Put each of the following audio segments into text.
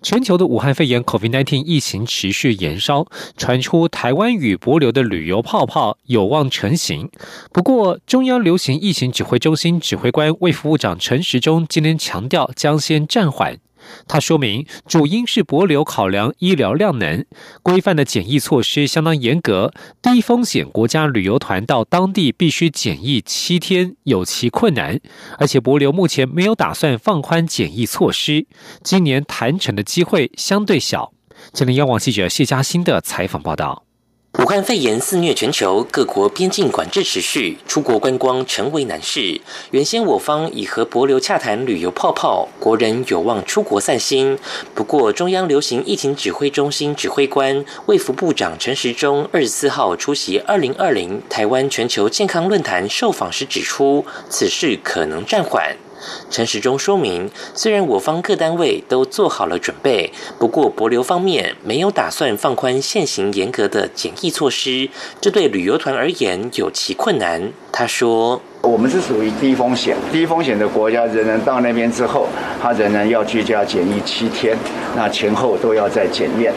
全球的武汉肺炎 （COVID-19） 疫情持续延烧，传出台湾与博流的旅游泡泡有望成型。不过，中央流行疫情指挥中心指挥官卫副部长陈时中今天强调，将先暂缓。他说明，主因是博流考量医疗量能，规范的检疫措施相当严格，低风险国家旅游团到当地必须检疫七天，有其困难。而且博流目前没有打算放宽检疫措施，今年谈成的机会相对小。今天央网记者谢嘉欣的采访报道。武汉肺炎肆虐全球，各国边境管制持续，出国观光成为难事。原先我方已和博流洽谈旅游泡泡，国人有望出国散心。不过，中央流行疫情指挥中心指挥官、卫福部长陈时中二十四号出席二零二零台湾全球健康论坛受访时指出，此事可能暂缓。陈时中说明，虽然我方各单位都做好了准备，不过博流方面没有打算放宽现行严格的检疫措施，这对旅游团而言有其困难。他说：“我们是属于低风险、低风险的国家，人人到那边之后，他仍然要居家检疫七天，那前后都要再检验。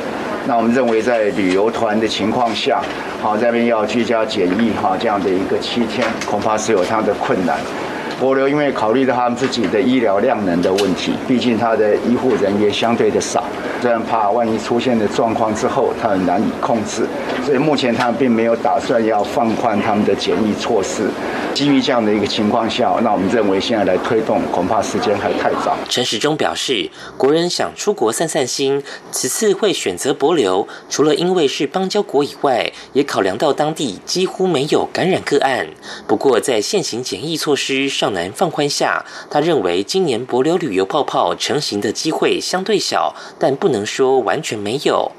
那我们认为，在旅游团的情况下，好这边要居家检疫哈这样的一个七天，恐怕是有它的困难。”博流因为考虑到他们自己的医疗量能的问题，毕竟他的医护人员相对的少，这样怕万一出现的状况之后，他很难以控制，所以目前他们并没有打算要放宽他们的检疫措施。基于这样的一个情况下，那我们认为现在来推动，恐怕时间还太早。陈时中表示，国人想出国散散心，此次会选择博流，除了因为是邦交国以外，也考量到当地几乎没有感染个案。不过，在现行检疫措施上难放宽下，他认为今年博流旅游泡泡成型的机会相对小，但不能说完全没有。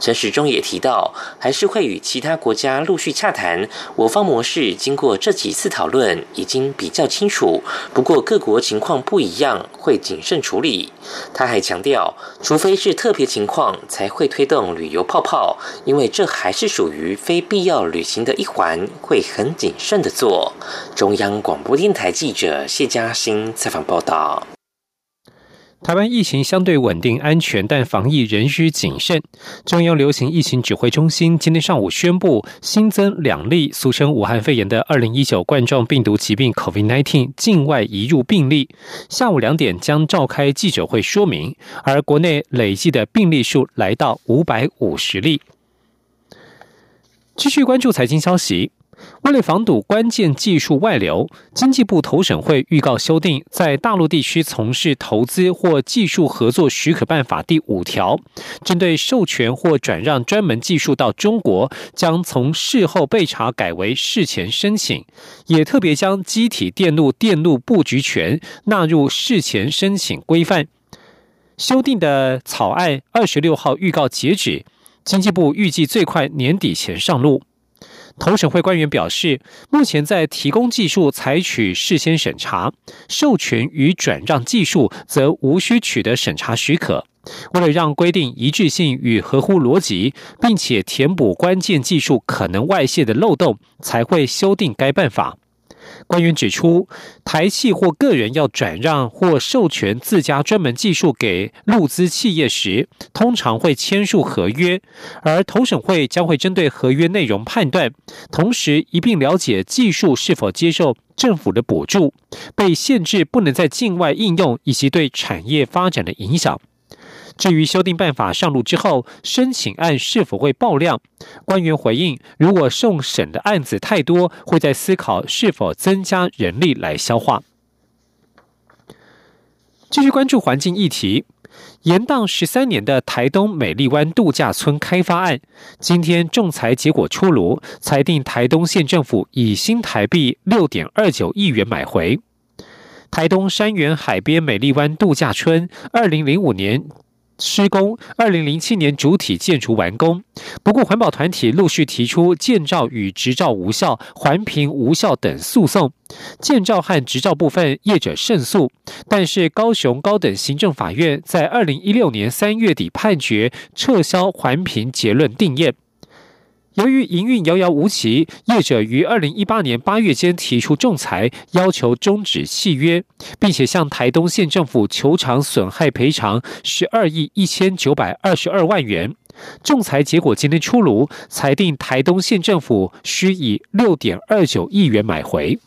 陈时中也提到，还是会与其他国家陆续洽谈。我方模式经过这几次。讨论已经比较清楚，不过各国情况不一样，会谨慎处理。他还强调，除非是特别情况，才会推动旅游泡泡，因为这还是属于非必要旅行的一环，会很谨慎的做。中央广播电台记记者谢嘉欣采访报道。台湾疫情相对稳定安全，但防疫仍需谨慎。中央流行疫情指挥中心今天上午宣布，新增两例俗称武汉肺炎的二零一九冠状病毒疾病 （COVID-19） 境外移入病例。下午两点将召开记者会说明，而国内累计的病例数来到五百五十例。继续关注财经消息。为了防堵关键技术外流，经济部投审会预告修订在大陆地区从事投资或技术合作许可办法第五条，针对授权或转让专门技术到中国，将从事后备查改为事前申请，也特别将机体电路电路布局权纳入事前申请规范。修订的草案二十六号预告截止，经济部预计最快年底前上路。同审会官员表示，目前在提供技术采取事先审查，授权与转让技术则无需取得审查许可。为了让规定一致性与合乎逻辑，并且填补关键技术可能外泄的漏洞，才会修订该办法。官员指出，台企或个人要转让或授权自家专门技术给陆资企业时，通常会签署合约，而投审会将会针对合约内容判断，同时一并了解技术是否接受政府的补助、被限制不能在境外应用以及对产业发展的影响。至于修订办法上路之后，申请案是否会爆量？官员回应：如果送审的案子太多，会在思考是否增加人力来消化。继续关注环境议题，延宕十三年的台东美丽湾度假村开发案，今天仲裁结果出炉，裁定台东县政府以新台币六点二九亿元买回。台东山园海边美丽湾度假村，二零零五年施工，二零零七年主体建筑完工。不过，环保团体陆续提出建造与执照无效、环评无效等诉讼。建造和执照部分业者胜诉，但是高雄高等行政法院在二零一六年三月底判决撤销环评结论定验。由于营运遥遥无期，业者于二零一八年八月间提出仲裁，要求终止契约，并且向台东县政府求偿损害赔偿十二亿一千九百二十二万元。仲裁结果今天出炉，裁定台东县政府需以六点二九亿元买回。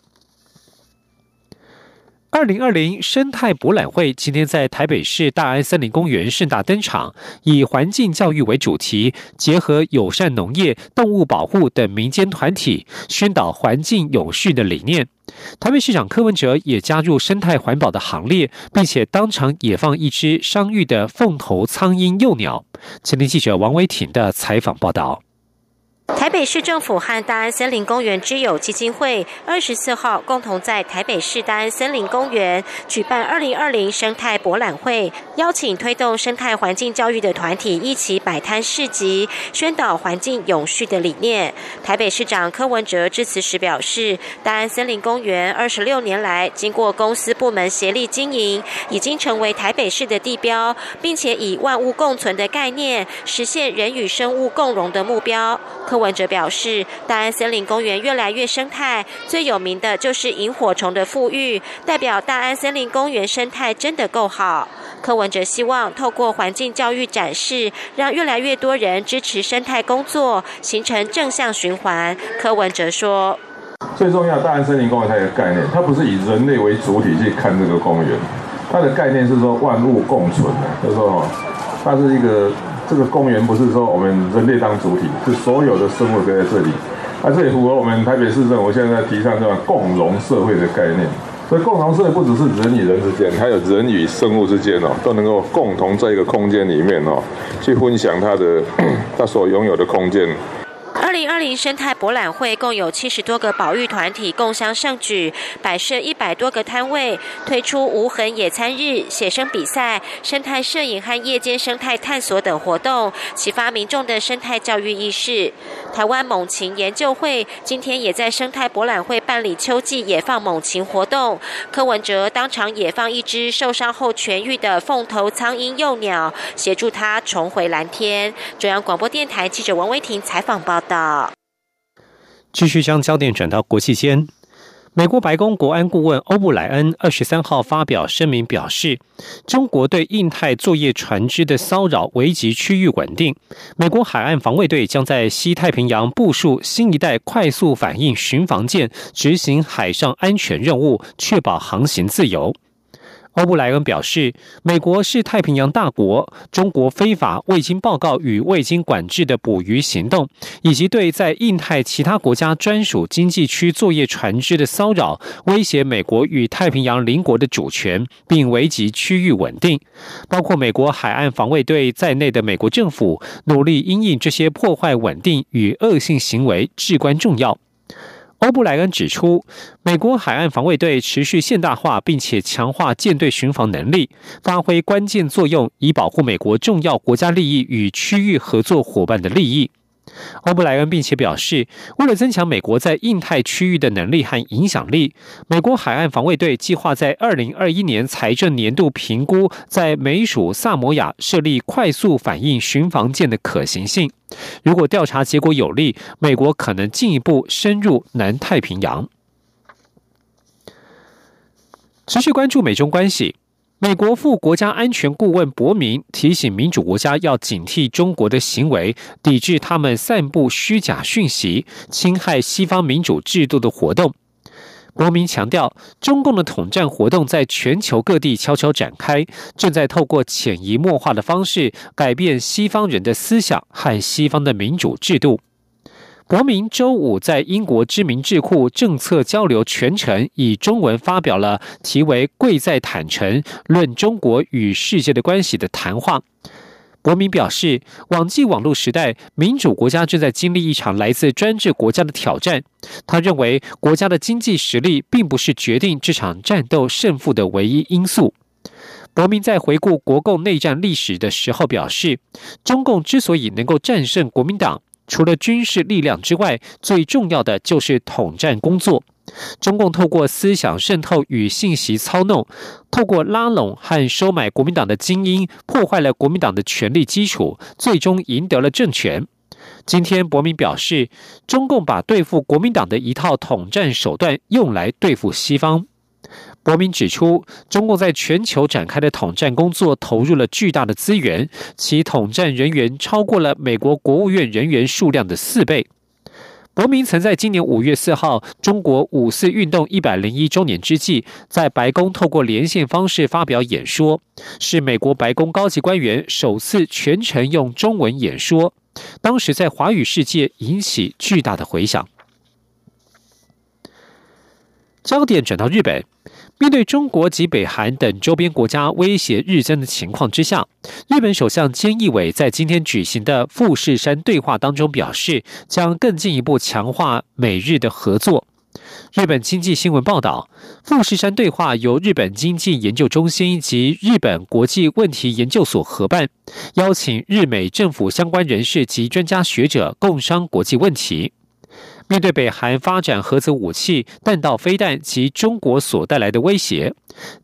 二零二零生态博览会今天在台北市大安森林公园盛大登场，以环境教育为主题，结合友善农业、动物保护等民间团体，宣导环境永续的理念。台北市长柯文哲也加入生态环保的行列，并且当场野放一只伤愈的凤头苍鹰幼鸟。前天记者王维挺的采访报道。台北市政府和大安森林公园之友基金会二十四号共同在台北市大安森林公园举办二零二零生态博览会，邀请推动生态环境教育的团体一起摆摊市集，宣导环境永续的理念。台北市长柯文哲致辞时表示，大安森林公园二十六年来，经过公司部门协力经营，已经成为台北市的地标，并且以万物共存的概念，实现人与生物共荣的目标。柯文哲表示，大安森林公园越来越生态，最有名的就是萤火虫的富裕，代表大安森林公园生态真的够好。柯文哲希望透过环境教育展示，让越来越多人支持生态工作，形成正向循环。柯文哲说：“最重要，大安森林公园它有个概念，它不是以人类为主体去看这个公园，它的概念是说万物共存的，就是说它是一个。”这个公园不是说我们人类当主体，是所有的生物都在这里。那这也符合我们台北市政府现在提倡这种共荣社会的概念。所以共荣社会不只是人与人之间，还有人与生物之间哦，都能够共同在一个空间里面哦，去分享它的 它所拥有的空间。二零二零生态博览会共有七十多个保育团体共襄盛举，摆设一百多个摊位，推出无痕野餐日、写生比赛、生态摄影和夜间生态探索等活动，启发民众的生态教育意识。台湾猛禽研究会今天也在生态博览会办理秋季野放猛禽活动，柯文哲当场野放一只受伤后痊愈的凤头苍鹰幼鸟，协助它重回蓝天。中央广播电台记者王威婷采访报道。继续将焦点转到国际间，美国白宫国安顾问欧布莱恩二十三号发表声明表示，中国对印太作业船只的骚扰危及区域稳定。美国海岸防卫队将在西太平洋部署新一代快速反应巡防舰，执行海上安全任务，确保航行自由。欧布莱恩表示，美国是太平洋大国，中国非法未经报告与未经管制的捕鱼行动，以及对在印太其他国家专属经济区作业船只的骚扰，威胁美国与太平洋邻国的主权，并危及区域稳定。包括美国海岸防卫队在内的美国政府，努力因应这些破坏稳定与恶性行为至关重要。欧布莱恩指出，美国海岸防卫队持续现代化，并且强化舰队巡防能力，发挥关键作用，以保护美国重要国家利益与区域合作伙伴的利益。欧布莱恩并且表示，为了增强美国在印太区域的能力和影响力，美国海岸防卫队计划在二零二一年财政年度评估在美属萨摩亚设立快速反应巡防舰的可行性。如果调查结果有利，美国可能进一步深入南太平洋。持续关注美中关系。美国副国家安全顾问伯明提醒民主国家要警惕中国的行为，抵制他们散布虚假讯息、侵害西方民主制度的活动。伯明强调，中共的统战活动在全球各地悄悄展开，正在透过潜移默化的方式改变西方人的思想和西方的民主制度。国民周五在英国知名智库政策交流全程以中文发表了题为“贵在坦诚，论中国与世界的关系”的谈话。伯明表示，网际网络时代，民主国家正在经历一场来自专制国家的挑战。他认为，国家的经济实力并不是决定这场战斗胜负的唯一因素。伯明在回顾国共内战历史的时候表示，中共之所以能够战胜国民党，除了军事力量之外，最重要的就是统战工作。中共透过思想渗透与信息操弄，透过拉拢和收买国民党的精英，破坏了国民党的权力基础，最终赢得了政权。今天，伯明表示，中共把对付国民党的一套统战手段用来对付西方。伯明指出，中共在全球展开的统战工作投入了巨大的资源，其统战人员超过了美国国务院人员数量的四倍。伯明曾在今年五月四号中国五四运动一百零一周年之际，在白宫透过连线方式发表演说，是美国白宫高级官员首次全程用中文演说。当时在华语世界引起巨大的回响。焦点转到日本。面对中国及北韩等周边国家威胁日增的情况之下，日本首相菅义伟在今天举行的富士山对话当中表示，将更进一步强化美日的合作。日本经济新闻报道，富士山对话由日本经济研究中心及日本国际问题研究所合办，邀请日美政府相关人士及专家学者共商国际问题。面对北韩发展核子武器、弹道飞弹及中国所带来的威胁，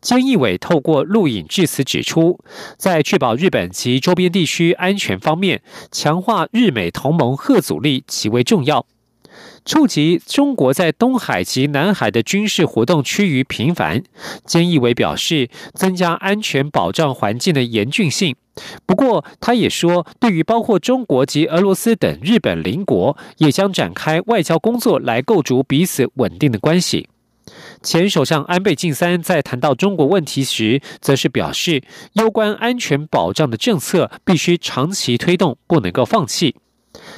菅义伟透过录影致辞指出，在确保日本及周边地区安全方面，强化日美同盟核阻力极为重要。触及中国在东海及南海的军事活动趋于频繁，菅义伟表示，增加安全保障环境的严峻性。不过，他也说，对于包括中国及俄罗斯等日本邻国，也将展开外交工作来构筑彼此稳定的关系。前首相安倍晋三在谈到中国问题时，则是表示，攸关安全保障的政策必须长期推动，不能够放弃。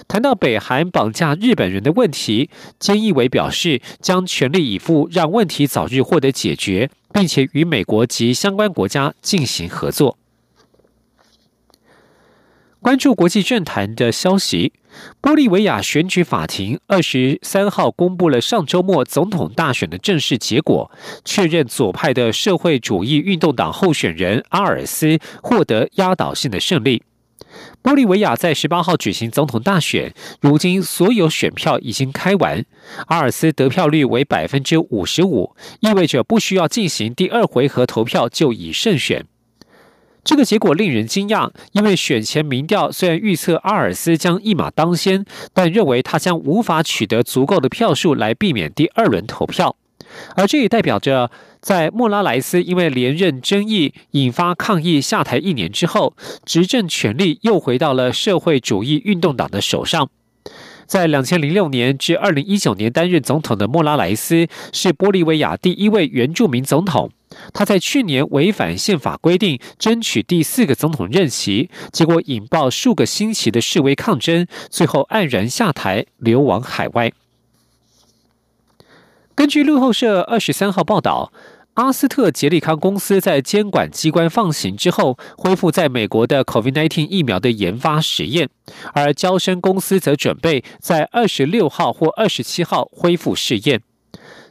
谈到北韩绑架日本人的问题，菅义伟表示，将全力以赴让问题早日获得解决，并且与美国及相关国家进行合作。关注国际政坛的消息，玻利维亚选举法庭二十三号公布了上周末总统大选的正式结果，确认左派的社会主义运动党候选人阿尔斯获得压倒性的胜利。玻利维亚在十八号举行总统大选，如今所有选票已经开完，阿尔斯得票率为百分之五十五，意味着不需要进行第二回合投票就已胜选。这个结果令人惊讶，因为选前民调虽然预测阿尔斯将一马当先，但认为他将无法取得足够的票数来避免第二轮投票。而这也代表着，在莫拉莱斯因为连任争议引发抗议下台一年之后，执政权力又回到了社会主义运动党的手上。在两千零六年至二零一九年担任总统的莫拉莱斯是玻利维亚第一位原住民总统。他在去年违反宪法规定，争取第四个总统任期，结果引爆数个星期的示威抗争，最后黯然下台，流亡海外。根据路透社二十三号报道，阿斯特杰利康公司在监管机关放行之后，恢复在美国的 COVID-19 疫苗的研发实验，而交生公司则准备在二十六号或二十七号恢复试验。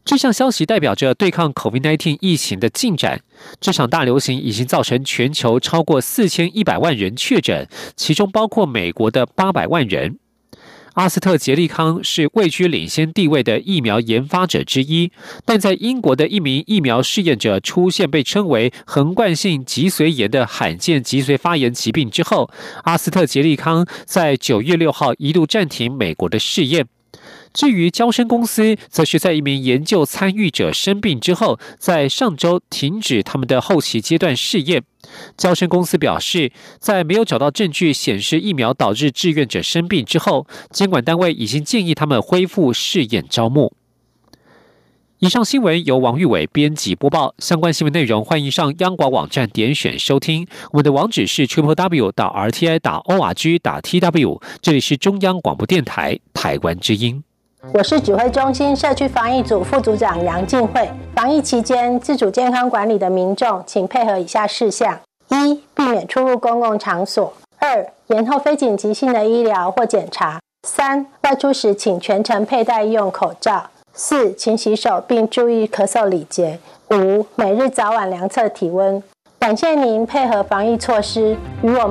这项消息代表着对抗 COVID-19 疫情的进展。这场大流行已经造成全球超过四千一百万人确诊，其中包括美国的八百万人。阿斯特捷利康是位居领先地位的疫苗研发者之一，但在英国的一名疫苗试验者出现被称为横贯性脊髓炎的罕见脊髓发炎疾病之后，阿斯特捷利康在九月六号一度暂停美国的试验。至于交生公司，则是在一名研究参与者生病之后，在上周停止他们的后期阶段试验。交生公司表示，在没有找到证据显示疫苗导致志愿者生病之后，监管单位已经建议他们恢复试验招募。以上新闻由王玉伟编辑播报。相关新闻内容，欢迎上央广网站点选收听。我们的网址是 triple w 到 r t i 打 o r g 打 t w。这里是中央广播电台台湾之音。我是指挥中心社区防疫组副组长杨静慧。防疫期间，自主健康管理的民众，请配合以下事项：一、避免出入公共场所；二、延后非紧急性的医疗或检查；三、外出时请全程佩戴医用口罩；四、勤洗手并注意咳嗽礼节；五、每日早晚量测体温；感谢您配合防疫措施，与我们。